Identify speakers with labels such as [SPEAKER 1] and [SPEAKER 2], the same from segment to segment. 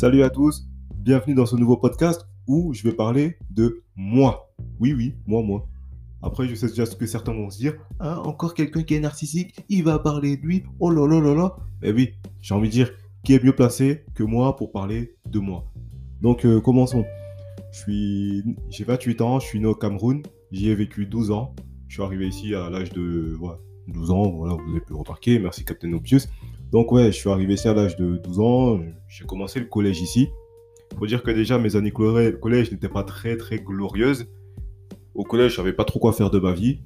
[SPEAKER 1] Salut à tous, bienvenue dans ce nouveau podcast où je vais parler de moi. Oui, oui, moi, moi. Après, je sais déjà ce que certains vont se dire. Ah, encore quelqu'un qui est narcissique, il va parler de lui. Oh là là là là. Eh oui, j'ai envie de dire, qui est mieux placé que moi pour parler de moi? Donc, euh, commençons. J'ai 28 ans, je suis né au Cameroun, j'y ai vécu 12 ans. Je suis arrivé ici à l'âge de 12 ans, voilà, vous avez pu remarquer. Merci Captain Obvious. Donc ouais, je suis arrivé ici à l'âge de 12 ans, j'ai commencé le collège ici. Il faut dire que déjà mes années collège n'étaient pas très très glorieuses. Au collège, je savais pas trop quoi faire de ma vie.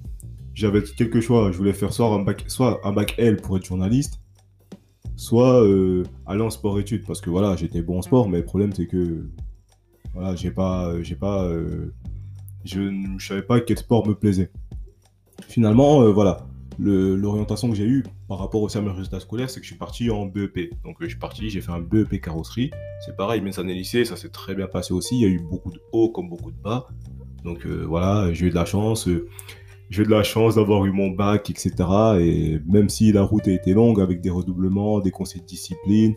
[SPEAKER 1] J'avais quelques choix, je voulais faire soit un bac, soit un bac L pour être journaliste, soit euh, aller en sport-études parce que voilà, j'étais bon en sport, mais le problème c'est que voilà, j'ai pas, j'ai pas, euh, je ne savais pas quel sport me plaisait. Finalement, euh, voilà, l'orientation que j'ai eue rapport aussi à mes résultats scolaires, c'est que je suis parti en BEP. Donc je suis parti, j'ai fait un BEP carrosserie. C'est pareil, mes années lycée, ça s'est très bien passé aussi. Il y a eu beaucoup de hauts comme beaucoup de bas. Donc voilà, j'ai eu de la chance. j'ai eu de la chance d'avoir eu mon bac, etc. Et même si la route a été longue avec des redoublements, des conseils de discipline,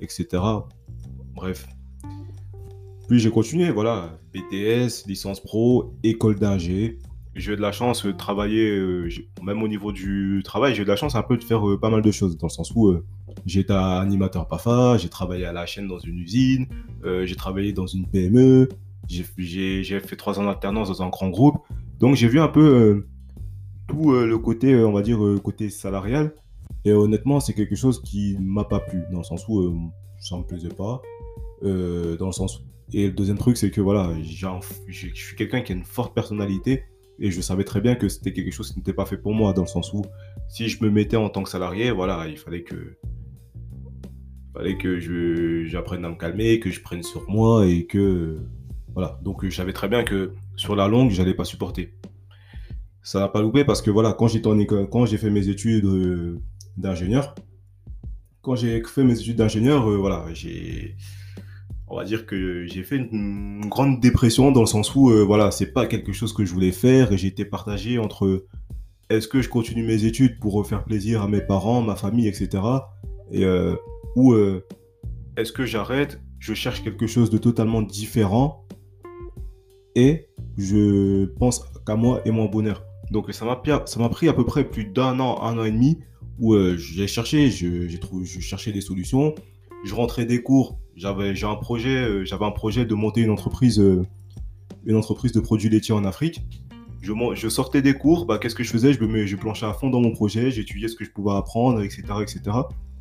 [SPEAKER 1] etc. Bref, puis j'ai continué, voilà, BTS, licence pro, école d'ingé. J'ai eu de la chance de travailler, euh, même au niveau du travail, j'ai eu de la chance un peu de faire euh, pas mal de choses, dans le sens où euh, j'étais animateur PAFA, j'ai travaillé à la chaîne dans une usine, j'ai travaillé dans une PME, j'ai fait trois ans d'alternance dans un grand groupe. Donc j'ai vu un peu tout le côté, on va dire, côté salarial. Et honnêtement, c'est quelque chose qui m'a pas plu, dans le sens où ça me plaisait pas. dans le sens et le deuxième truc, c'est que voilà, je suis quelqu'un qui a une forte personnalité et je savais très bien que c'était quelque chose qui n'était pas fait pour moi, dans le sens où si je me mettais en tant que salarié, voilà, il fallait que, fallait que j'apprenne à me calmer, que je prenne sur moi et que voilà. Donc je savais très bien que sur la longue, j'allais pas supporter. Ça n'a pas loupé parce que voilà, quand j'étais en école, quand j'ai fait mes études euh, d'ingénieur, quand j'ai fait mes études d'ingénieur, euh, voilà, j'ai on va dire que j'ai fait une, grande dépression dans le sens où euh, voilà c'est pas quelque chose que je voulais faire et j'étais partagé entre est-ce que je continue mes études pour faire plaisir à mes parents, ma famille, etc. Et euh, ou euh, est-ce que j'arrête, je cherche quelque chose de totalement différent et je pense qu'à moi et mon bonheur. Donc ça m'a pris à peu près plus d'un an, un an et demi où j'ai cherché, j'ai trouvé, je cherchais des solutions je rentrais des cours, j'avais j'ai un projet, euh, j'avais un projet de monter une entreprise, euh, une entreprise de produits laitiers en Afrique. Je, je sortais des cours, bah, qu'est-ce que je faisais? Je, me, je planchais à fond dans mon projet, j'étudiais ce que je pouvais apprendre, etc. etc.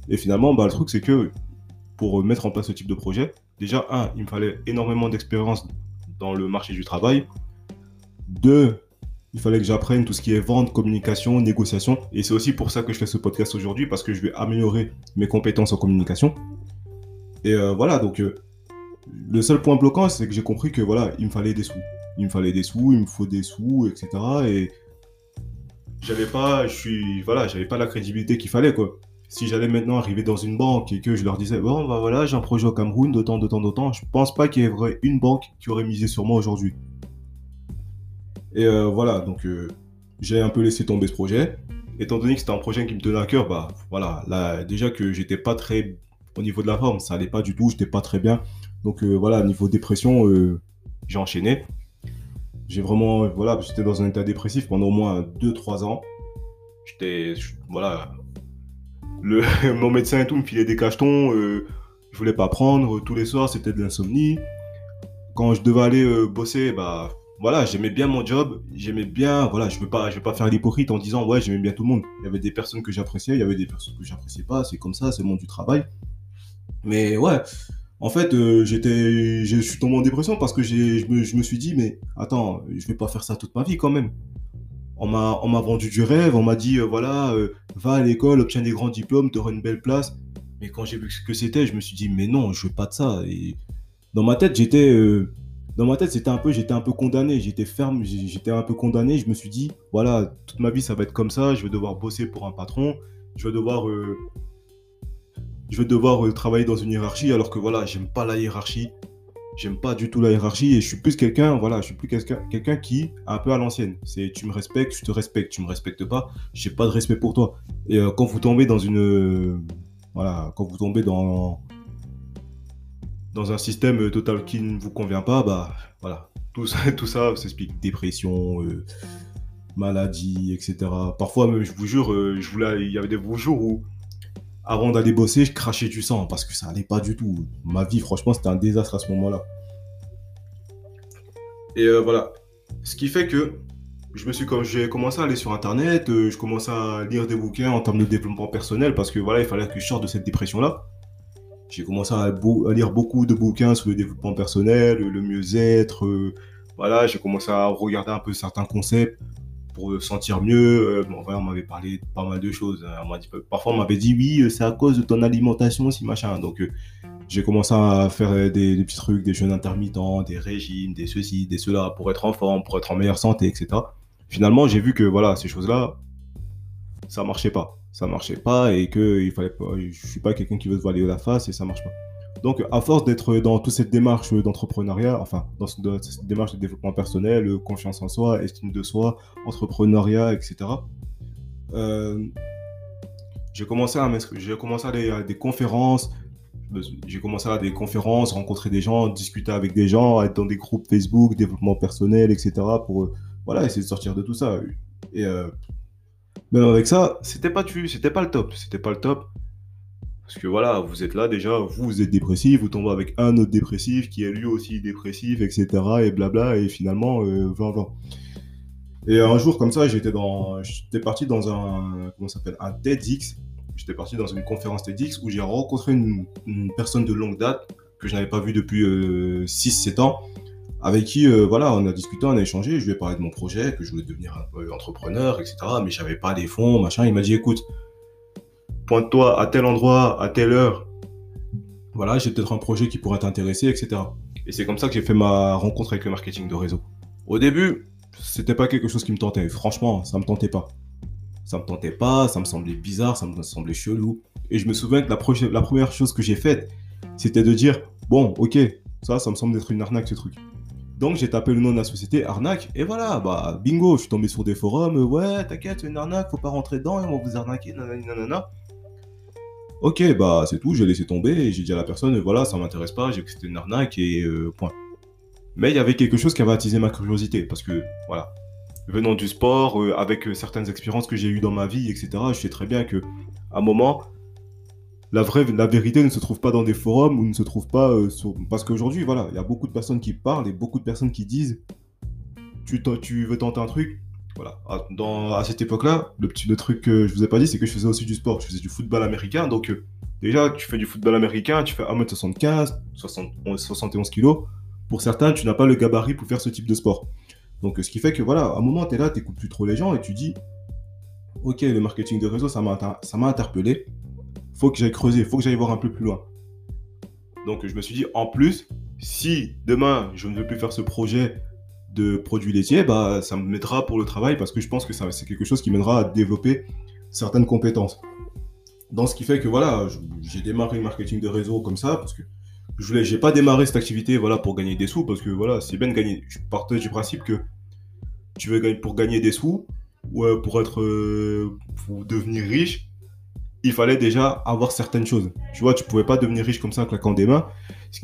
[SPEAKER 1] Et finalement, bah, le truc, c'est que pour mettre en place ce type de projet, déjà, un, il me fallait énormément d'expérience dans le marché du travail. Deux, il fallait que j'apprenne tout ce qui est vente, communication, négociation. Et c'est aussi pour ça que je fais ce podcast aujourd'hui, parce que je vais améliorer mes compétences en communication. Et euh, voilà, donc euh, le seul point bloquant, c'est que j'ai compris que voilà, il me fallait des sous. Il me fallait des sous, il me faut des sous, etc. Et j'avais pas, je suis, voilà, j'avais pas la crédibilité qu'il fallait, quoi. Si j'allais maintenant arriver dans une banque et que je leur disais, bon, bah voilà, j'ai un projet au Cameroun, d'autant, d'autant, d'autant, je pense pas qu'il y ait une banque qui aurait misé sur moi aujourd'hui. Et euh, voilà, donc j'ai un peu laissé tomber ce projet. Étant donné que c'était un projet qui me tenait à cœur, bah voilà, là, déjà que j'étais pas très au niveau de la forme, ça allait pas du tout, j'étais pas très bien. Donc euh, voilà, niveau dépression, euh, j'ai enchaîné. J'ai vraiment, voilà, j'étais dans un état dépressif pendant au moins 2-3 ans. J'étais, voilà, mon médecin et tout me filait des cachetons, euh, je voulais pas prendre. Tous les soirs, c'était de l'insomnie. Quand je devais aller bosser, bah voilà, j'aimais bien mon job, j'aimais bien, voilà, je veux pas, pas faire l'hypocrite en disant ouais, j'aimais bien tout le monde. Il y avait des personnes que j'appréciais, il y avait des personnes que j'appréciais pas, c'est comme ça, c'est le monde du travail. Mais ouais, en fait, euh, j'étais, je suis tombé en dépression parce que je me, suis dit, mais attends, je vais pas faire ça toute ma vie quand même. On m'a, on m'a vendu du rêve, on m'a dit, euh, voilà, euh, va à l'école, obtiens des grands diplômes, tu auras une belle place. Mais quand j'ai vu ce que c'était, je me suis dit, mais non, je veux pas de ça. Et dans ma tête, j'étais, dans ma tête, c'était un peu, j'étais un peu condamné, j'étais ferme, j'étais un peu condamné. Je me suis dit, voilà, toute ma vie, ça va être comme ça. Je vais devoir bosser pour un patron, je vais devoir je vais devoir euh, travailler dans une hiérarchie alors que voilà, j'aime pas la hiérarchie. J'aime pas du tout la hiérarchie et je suis plus quelqu'un, voilà, je suis plus quelqu'un qui un peu à l'ancienne. C'est tu me respectes, je te respecte, tu me respectes pas, j'ai pas de respect pour toi. Et euh, quand vous tombez dans une voilà, quand vous tombez dans dans un système euh, total qui ne vous convient pas, bah voilà, tout ça, tout ça s'explique dépression, euh, maladie, etc. Parfois, je vous jure, euh, je voulais, il y avait des jours où, avant d'aller bosser, je crachais du sang parce que ça allait pas du tout. Ma vie, franchement, c'était un désastre à ce moment-là. Et voilà, ce qui fait que je me suis comme j'ai commencé à aller sur internet, je commençais à lire des bouquins en termes de développement personnel parce que voilà, il fallait que je sorte de cette dépression là. J'ai commencé à, lire beaucoup de bouquins sur le développement personnel, le mieux-être. Euh, voilà, j'ai commencé à regarder un peu certains concepts pour sentir mieux. Euh, on m'avait parlé de pas mal de choses. Hein. parfois, on m'avait dit oui, c'est à cause de ton alimentation, si machin. Donc, euh, j'ai commencé à faire des, petits trucs, des jeûnes intermittents, des régimes, des ceci, des cela, pour être en forme, pour être en meilleure santé, etc. Finalement, j'ai vu que voilà, ces choses-là, ça marchait pas ça marchait pas et que il fallait pas, je suis pas quelqu'un qui veut se voiler la face et ça marche pas. Donc, à force d'être dans toute cette démarche d'entrepreneuriat, enfin, dans, cette démarche de développement personnel, confiance en soi, estime de soi, entrepreneuriat, etc., euh, j'ai commencé à j'ai commencé à à des conférences, j'ai commencé à des conférences, rencontrer des gens, discuter avec des gens, être dans des groupes Facebook, développement personnel, etc., pour voilà, essayer de sortir de tout ça. Et euh, même avec ça, c'était pas c'était pas le top, c'était pas le top. Parce que voilà, vous êtes là déjà, vous, êtes dépressif, vous tombez avec un autre dépressif qui est lui aussi dépressif, etc. Et blabla, et finalement, euh, 20 Et un jour comme ça, j'étais dans, j'étais parti dans un, comment s'appelle, un TEDx. J'étais parti dans une conférence TEDx où j'ai rencontré une, personne de longue date que je n'avais pas vue depuis 6-7 euh, ans avec qui, euh, voilà, on a discuté, on a échangé, je lui ai parlé de mon projet, que je voulais devenir un entrepreneur, etc. Mais je n'avais pas les fonds, machin. Il m'a dit, écoute, pointe-toi à tel endroit, à telle heure. Voilà, j'ai peut-être un projet qui pourrait t'intéresser, etc. Et c'est comme ça que j'ai fait ma rencontre avec le marketing de réseau. Au début, c'était pas quelque chose qui me tentait. Franchement, ça me tentait pas. Ça me tentait pas, ça me semblait bizarre, ça me semblait chelou. Et je me souviens que la, première chose que j'ai faite, c'était de dire, bon, ok, ça, ça me semble être une arnaque ce truc. Donc j'ai tapé le nom de la société, arnaque, et voilà, bah bingo, je suis tombé sur des forums, ouais, t'inquiète, c'est une arnaque, faut pas rentrer dedans, et on va vous arnaquer, nanana. Ok, bah c'est tout, j'ai laissé tomber, et j'ai dit à la personne, voilà, ça m'intéresse pas, j'ai que c'était une arnaque, et euh, point. Mais il y avait quelque chose qui avait attisé ma curiosité, parce que, voilà, venant du sport, euh, avec euh, certaines expériences que j'ai eues dans ma vie, etc., je sais très bien que, à un moment, la vraie, la vérité ne se trouve pas dans des forums ou ne se trouve pas sur... Parce qu'aujourd'hui, voilà, il y a beaucoup de personnes qui parlent et beaucoup de personnes qui disent tu veux tenter un truc. Voilà. À, dans, à cette époque-là, le petit truc que je vous ai pas dit, c'est que je faisais aussi du sport. Je faisais du football américain. Donc, euh, déjà, tu fais du football américain, tu fais 1m75, 71 kg. Pour certains, tu n'as pas le gabarit pour faire ce type de sport. Donc, ce qui fait que, voilà, à un moment, tu es là, tu n'écoutes plus trop les gens et tu dis Ok, le marketing de réseau, ça m'a interpellé faut que j'aille creuser, faut que j'aille voir un peu plus loin. Donc je me suis dit, en plus, si demain je ne veux plus faire ce projet de produits laitiers, bah, ça me mettra pour le travail parce que je pense que c'est quelque chose qui mènera à développer certaines compétences. Dans ce qui fait que voilà, j'ai démarré le marketing de réseau comme ça parce que je voulais, j'ai pas démarré cette activité voilà pour gagner des sous parce que voilà, c'est bien de gagner. Je partais du principe que tu veux gagner pour gagner des sous ou pour être euh, pour devenir riche, il fallait déjà avoir certaines choses. Tu vois, tu pouvais pas devenir riche comme ça en claquant des mains.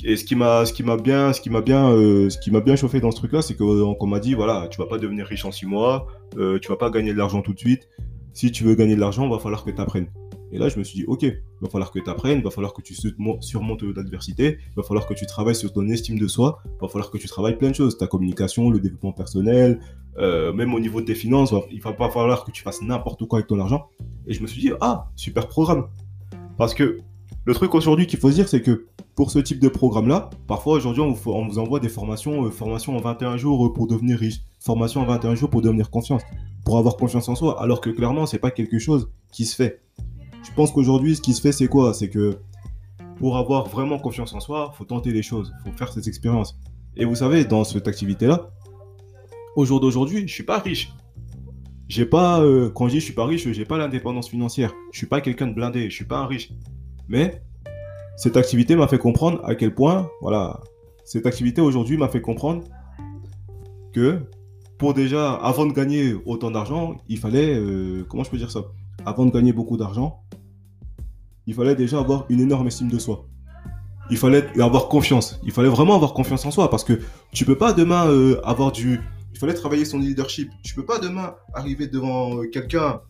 [SPEAKER 1] Et ce qui m'a, ce qui m'a bien, qui m'a bien, euh, qui m'a bien chauffé dans ce truc-là, c'est qu'on m'a dit, voilà, tu vas pas devenir riche en six mois, euh, tu vas pas gagner de l'argent tout de suite. Si tu veux gagner de l'argent, il va falloir que tu apprennes. Et là, je me suis dit, ok, il va falloir que tu apprennes, il va falloir que tu surmontes l'adversité, il va falloir que tu travailles sur ton estime de soi, il va falloir que tu travailles plein de choses, ta communication, le développement personnel, euh, même au niveau de tes finances, il va pas falloir que tu fasses n'importe quoi avec ton argent. Et je me suis dit, ah, super programme. Parce que le truc aujourd'hui qu'il faut se dire, c'est que pour ce type de programme-là, parfois aujourd'hui, on, vous envoie des formations, euh, formations en 21 jours euh, pour devenir riche, formation en 21 jours pour devenir confiance, pour avoir confiance en soi, alors que clairement, c'est pas quelque chose qui se fait. Je pense qu'aujourd'hui, ce qui se fait, c'est quoi? C'est que pour avoir vraiment confiance en soi, faut tenter des choses, faut faire cette expériences. Et vous savez, dans cette activité-là, au jour d'aujourd'hui, je suis pas riche. J'ai pas, euh, quand je dis je suis pas riche, j'ai pas l'indépendance financière. Je suis pas quelqu'un de blindé, je suis pas un riche. Mais cette activité m'a fait comprendre à quel point, voilà, cette activité aujourd'hui m'a fait comprendre que pour déjà, avant de gagner autant d'argent, il fallait, euh, comment je peux dire ça? Avant de gagner beaucoup d'argent, il fallait déjà avoir une énorme estime de soi. il fallait avoir confiance. Il fallait vraiment avoir confiance en soi parce que tu peux pas demain euh, avoir du. Il fallait travailler son leadership. Tu peux pas demain arriver devant euh, quelqu'un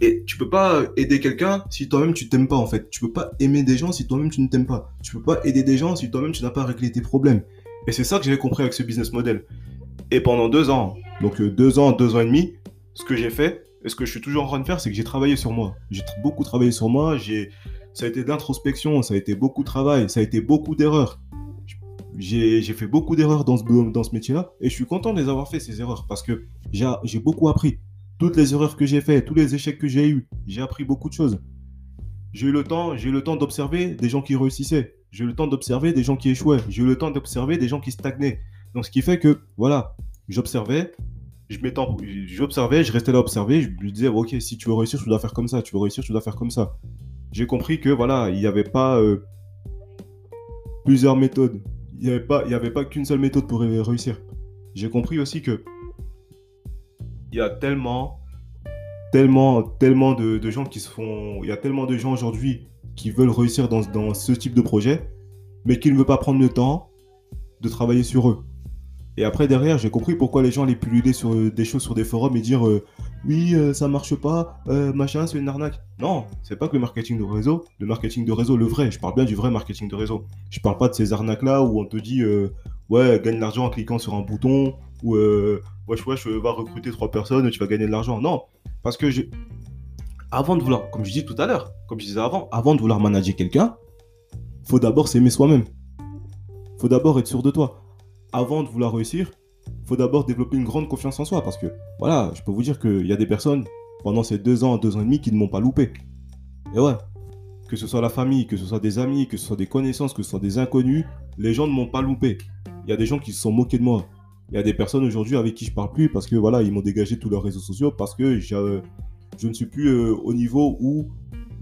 [SPEAKER 1] et tu peux pas aider quelqu'un si toi-même tu t'aimes pas en fait. Tu peux pas aimer des gens si toi-même tu ne t'aimes pas. Tu peux pas aider des gens si toi-même tu n'as pas réglé tes problèmes. Et c'est ça que j'avais compris avec ce business model. Et pendant deux ans, donc euh, deux ans, deux ans et demi, ce que j'ai fait, et ce que je suis toujours en train de faire, c'est que j'ai travaillé sur moi. J'ai beaucoup travaillé sur moi. J'ai, ça a été de l'introspection, ça a été beaucoup de travail, ça a été beaucoup d'erreurs. J'ai fait beaucoup d'erreurs dans ce, dans ce métier-là et je suis content de les avoir fait, ces erreurs, parce que j'ai beaucoup appris. Toutes les erreurs que j'ai faites, tous les échecs que j'ai eus, j'ai appris beaucoup de choses. J'ai eu le temps, j'ai eu le temps d'observer des gens qui réussissaient. J'ai eu le temps d'observer des gens qui échouaient. J'ai eu le temps d'observer des gens qui stagnaient. Donc, ce qui fait que, voilà, j'observais, je j'observais, je restais là observer, je me disais, ok, si tu veux réussir, tu dois faire comme ça, tu veux réussir, tu dois faire comme ça. J'ai compris que, voilà, il n'y avait pas euh, plusieurs méthodes. Il n'y avait pas, pas qu'une seule méthode pour réussir. J'ai compris aussi que il y a tellement, tellement, tellement de, gens qui se font, il y a tellement de gens aujourd'hui qui veulent réussir dans, dans ce type de projet, mais qui ne veulent pas prendre le temps de travailler sur eux. Et après, derrière, j'ai compris pourquoi les gens allaient pulluler sur euh, des choses sur des forums et dire euh, oui, euh, ça marche pas, machin, c'est une arnaque. Non, c'est pas que le marketing de réseau. Le marketing de réseau, le vrai, je parle bien du vrai marketing de réseau. Je parle pas de ces arnaques-là où on te dit ouais, gagne de l'argent en cliquant sur un bouton ou wesh, wesh, va recruter trois personnes, tu vas gagner de l'argent. Non, parce que avant de vouloir, comme je disais tout à l'heure, comme je disais avant, avant de vouloir manager quelqu'un, faut d'abord s'aimer soi-même. Faut d'abord être sûr de toi avant de vouloir réussir, il faut d'abord développer une grande confiance en soi. Parce que, voilà, je peux vous dire qu'il y a des personnes, pendant ces deux ans, deux ans et demi, qui ne m'ont pas loupé. Et ouais, que ce soit la famille, que ce soit des amis, que ce soit des connaissances, que ce soit des inconnus, les gens ne m'ont pas loupé. Il y a des gens qui se sont moqués de moi. Il y a des personnes aujourd'hui avec qui je parle plus parce que voilà, ils m'ont dégagé tous leurs réseaux sociaux parce que je ne suis plus euh, au niveau où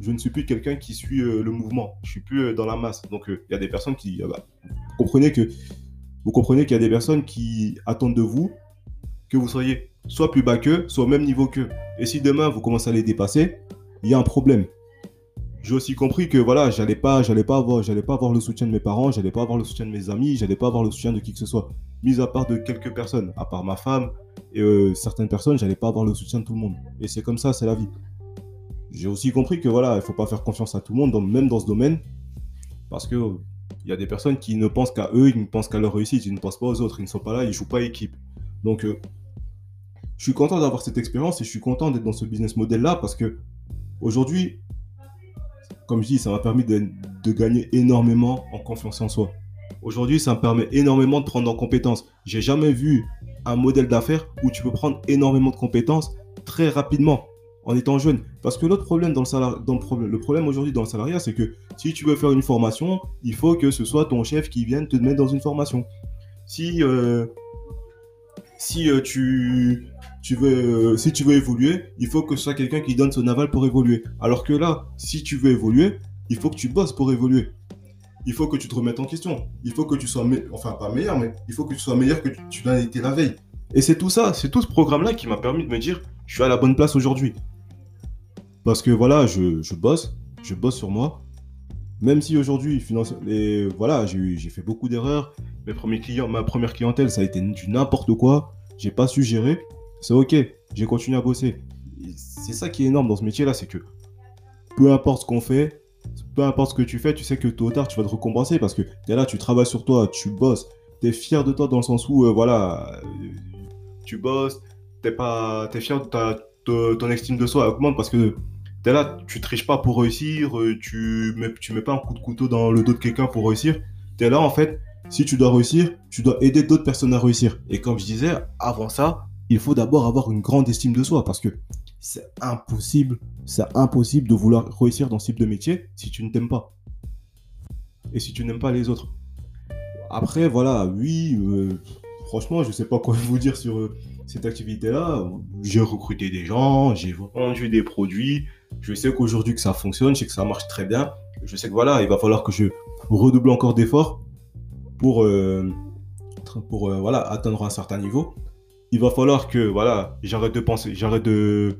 [SPEAKER 1] je ne suis plus quelqu'un qui suit euh, le mouvement. Je suis plus euh, dans la masse. Donc il y a des personnes qui bah, comprenez que vous comprenez qu'il y a des personnes qui attendent de vous que vous soyez soit plus bas qu'eux, soit au même niveau qu'eux. Et si demain vous commencez à les dépasser, il y a un problème. J'ai aussi compris que voilà, j'allais pas, j'allais pas avoir, j'allais pas avoir le soutien de mes parents, j'allais pas avoir le soutien de mes amis, j'allais pas avoir le soutien de qui que ce soit, mis à part de quelques personnes, à part ma femme et euh, certaines personnes, j'allais pas avoir le soutien de tout le monde. Et c'est comme ça, c'est la vie. J'ai aussi compris que voilà, il faut pas faire confiance à tout le monde, même dans ce domaine, parce que il y a des personnes qui ne pensent qu'à eux, ils ne pensent qu'à leur réussite, ils ne pensent pas aux autres, ils ne sont pas là, ils ne jouent pas équipe. Donc, euh, je suis content d'avoir cette expérience et je suis content d'être dans ce business model-là parce que aujourd'hui, comme je dis, ça m'a permis de, gagner énormément en confiance en soi. Aujourd'hui, ça me permet énormément de prendre en compétences. J'ai jamais vu un modèle d'affaires où tu peux prendre énormément de compétences très rapidement en étant jeune. Parce que l'autre problème dans le dans le problème, aujourd'hui dans le salariat, c'est que si tu veux faire une formation, il faut que ce soit ton chef qui vienne te mettre dans une formation. Si euh, euh, tu tu veux euh, si tu veux évoluer, il faut que ce soit quelqu'un qui donne son aval pour évoluer. Alors que là, si tu veux évoluer, il faut que tu bosses pour évoluer. Il faut que tu te remettes en question. Il faut que tu sois meilleur, il faut que tu sois meilleur que tu l'as été la veille. Et c'est tout ça, c'est tout ce programme-là qui m'a permis de me dire, je suis à la bonne place aujourd'hui. Parce que voilà, je, bosse, je bosse sur moi. Même si aujourd'hui, voilà, j'ai fait beaucoup d'erreurs. Mes premiers clients, ma première clientèle, ça a été du n'importe quoi. J'ai pas su gérer. C'est ok, j'ai continué à bosser. C'est ça qui est énorme dans ce métier-là, c'est que peu importe ce qu'on fait, peu importe ce que tu fais, tu sais que tôt ou tard, tu vas te récompenser parce que là, tu travailles sur toi, tu bosses, tu es fier de toi dans le sens où, euh, voilà, tu bosses, tu es, es fier de ton estime de soi augmente parce que T'es là, tu triches pas pour réussir, euh, tu mets, tu mets pas un coup de couteau dans le dos de quelqu'un pour réussir. T'es là, en fait, si tu dois réussir, tu dois aider d'autres personnes à réussir. Et comme je disais, avant ça, il faut d'abord avoir une grande estime de soi parce que c'est impossible, c'est impossible de vouloir réussir dans ce type de métier si tu ne t'aimes pas. Et si tu n'aimes pas les autres. Après, voilà, oui, euh, franchement, je sais pas quoi vous dire sur euh, cette activité-là. J'ai recruté des gens, j'ai vendu des produits, je sais qu'aujourd'hui que ça fonctionne, je sais que ça marche très bien. Je sais que voilà, il va falloir que je redouble encore d'efforts pour, euh, pour euh, voilà, atteindre un certain niveau. Il va falloir que voilà, j'arrête de penser, j'arrête de,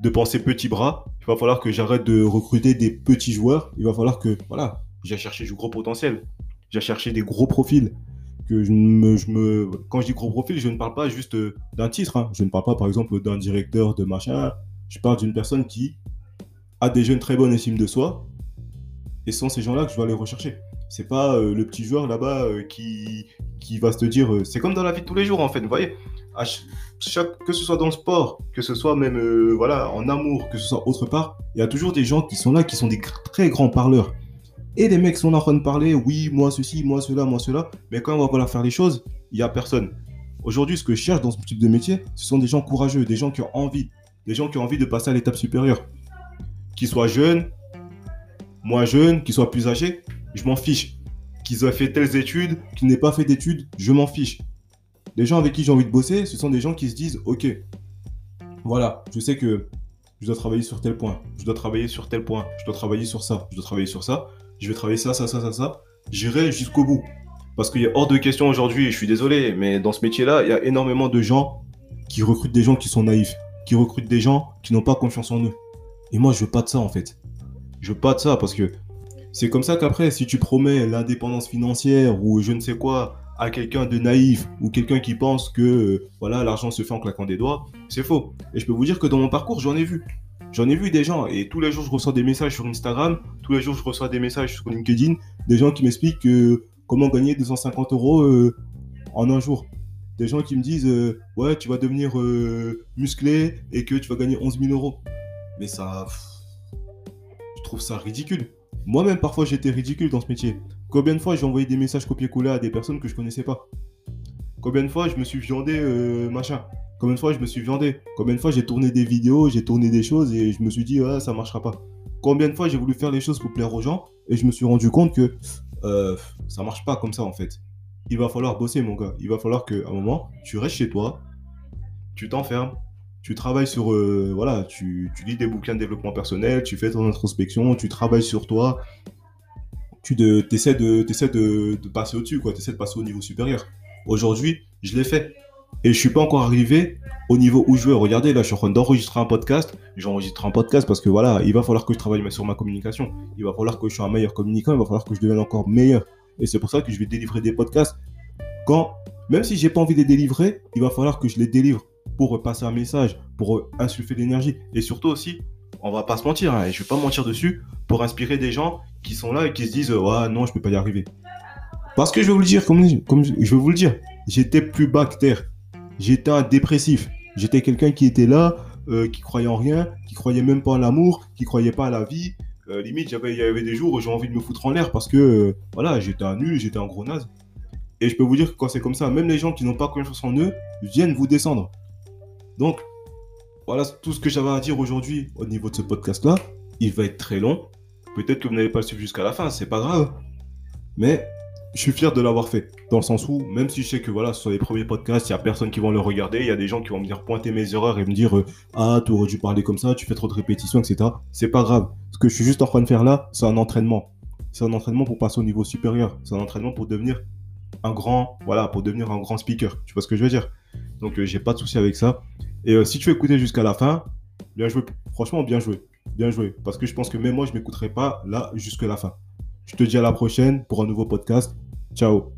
[SPEAKER 1] de penser petits bras. Il va falloir que j'arrête de recruter des petits joueurs. Il va falloir que voilà, j'ai cherché du gros potentiel. J'ai cherché des gros profils. Que je me... Quand je dis gros profil, je ne parle pas juste euh, d'un titre. hein. Je ne parle pas, par exemple, d'un directeur, de machin. Je parle d'une personne qui a déjà une très bonne estime de soi. Et sont ces gens-là que je vais aller rechercher. C'est pas euh, le petit joueur là-bas euh, qui, qui va se dire. euh, c'est comme dans la vie de tous les jours, en fait. Vous voyez que ce soit dans le sport, que ce soit même voilà, en amour, que ce soit autre part, il y a toujours des gens qui sont là, qui sont des très grands parleurs. Et les mecs sont là en train de parler, oui, moi ceci, moi cela, moi cela, mais quand on va falloir faire les choses, il n'y a personne. Aujourd'hui, ce que je cherche dans ce type de métier, ce sont des gens courageux, des gens qui ont envie, des gens qui ont envie de passer à l'étape supérieure. Qu'ils soient jeunes, moins jeunes, qu'ils soient plus âgés, je m'en fiche. Qu'ils aient fait telles études, qu'ils n'aient pas fait d'études, je m'en fiche. Les gens avec qui j'ai envie de bosser, ce sont des gens qui se disent, ok, voilà, je sais que je dois travailler sur tel point, je dois travailler sur tel point, je dois travailler sur ça, je dois travailler sur ça, je vais travailler ça, ça, ça, ça, ça, j'irai jusqu'au bout. Parce qu'il y a hors de question aujourd'hui, je suis désolé, mais dans ce métier-là, il y a énormément de gens qui recrutent des gens qui sont naïfs, qui recrutent des gens qui n'ont pas confiance en eux. Et moi, je veux pas de ça, en fait. Je veux pas de ça, parce que c'est comme ça qu'après, si tu promets l'indépendance financière ou je ne sais quoi à quelqu'un de naïf ou quelqu'un qui pense que euh, voilà l'argent se fait en claquant des doigts, c'est faux. Et je peux vous dire que dans mon parcours, j'en ai vu. J'en ai vu des gens et tous les jours je reçois des messages sur Instagram, tous les jours je reçois des messages sur LinkedIn, des gens qui m'expliquent comment gagner 250 euros euh, en un jour. Des gens qui me disent euh, ouais tu vas devenir euh, musclé et que tu vas gagner 11 000 euros. Mais ça, je trouve ça ridicule. Moi-même parfois j'étais ridicule dans ce métier. Combien de fois j'ai envoyé des messages copier-coller à des personnes que je connaissais pas? Combien de fois je me suis viandé euh, machin? Combien de fois je me suis viandé? Combien de fois j'ai tourné des vidéos, j'ai tourné des choses et je me suis dit ah ça marchera pas Combien de fois j'ai voulu faire les choses pour plaire aux gens et je me suis rendu compte que ça marche pas comme ça en fait. Il va falloir bosser mon gars. Il va falloir qu'à un moment tu restes chez toi, tu t'enfermes, tu travailles sur euh, voilà, tu, lis des bouquins de développement personnel, tu fais ton introspection, tu travailles sur toi, tu de, essaies de, de passer au-dessus, quoi. Tu essaies de passer au niveau supérieur. Aujourd'hui, je l'ai fait. Et je suis pas encore arrivé au niveau où je veux. Regardez, là, je suis en train d'enregistrer un podcast. J'enregistre un podcast parce que voilà, il va falloir que je travaille sur ma communication. Il va falloir que je sois un meilleur communicant. Il va falloir que je devienne encore meilleur. Et c'est pour ça que je vais délivrer des podcasts. Quand, même si j'ai pas envie de les délivrer, il va falloir que je les délivre pour passer un message, pour insuffler de l'énergie. Et surtout aussi, on va pas se mentir, hein, et je vais pas mentir dessus, pour inspirer des gens qui sont là et qui se disent ouais non je peux pas y arriver. Parce que je vais vous le dire, comme, comme je vais vous le dire, j'étais plus bas que terre. J'étais un dépressif. J'étais quelqu'un qui était là, euh, qui croyait en rien, qui croyait même pas en l'amour, qui croyait pas à la vie. Euh, limite, il y avait des jours où j'ai envie de me foutre en l'air parce que euh, voilà, j'étais un nul, j'étais un gros naze. Et je peux vous dire que quand c'est comme ça, même les gens qui n'ont pas confiance en eux viennent vous descendre. Donc, voilà tout ce que j'avais à dire aujourd'hui au niveau de ce podcast-là. Il va être très long. Peut-être que vous n'allez pas le suivre jusqu'à la fin, c'est pas grave. Mais je suis fier de l'avoir fait. Dans le sens où, même si je sais que voilà, sont les premiers podcasts, il n'y a personne qui vont le regarder, il y a des gens qui vont venir pointer mes erreurs et me dire euh, Ah, tu aurais dû parler comme ça, tu fais trop de répétitions, etc. C'est pas grave. Ce que je suis juste en train de faire là, c'est un entraînement. C'est un entraînement pour passer au niveau supérieur. C'est un entraînement pour devenir un grand, voilà, pour devenir un grand speaker. Tu vois ce que je veux dire? Donc, euh, j'ai pas de souci avec ça. Et euh, si tu écouter jusqu'à la fin, bien joué. Franchement, bien joué. Bien joué. Parce que je pense que même moi, je m'écouterai pas là jusqu'à la fin. Je te dis à la prochaine pour un nouveau podcast. So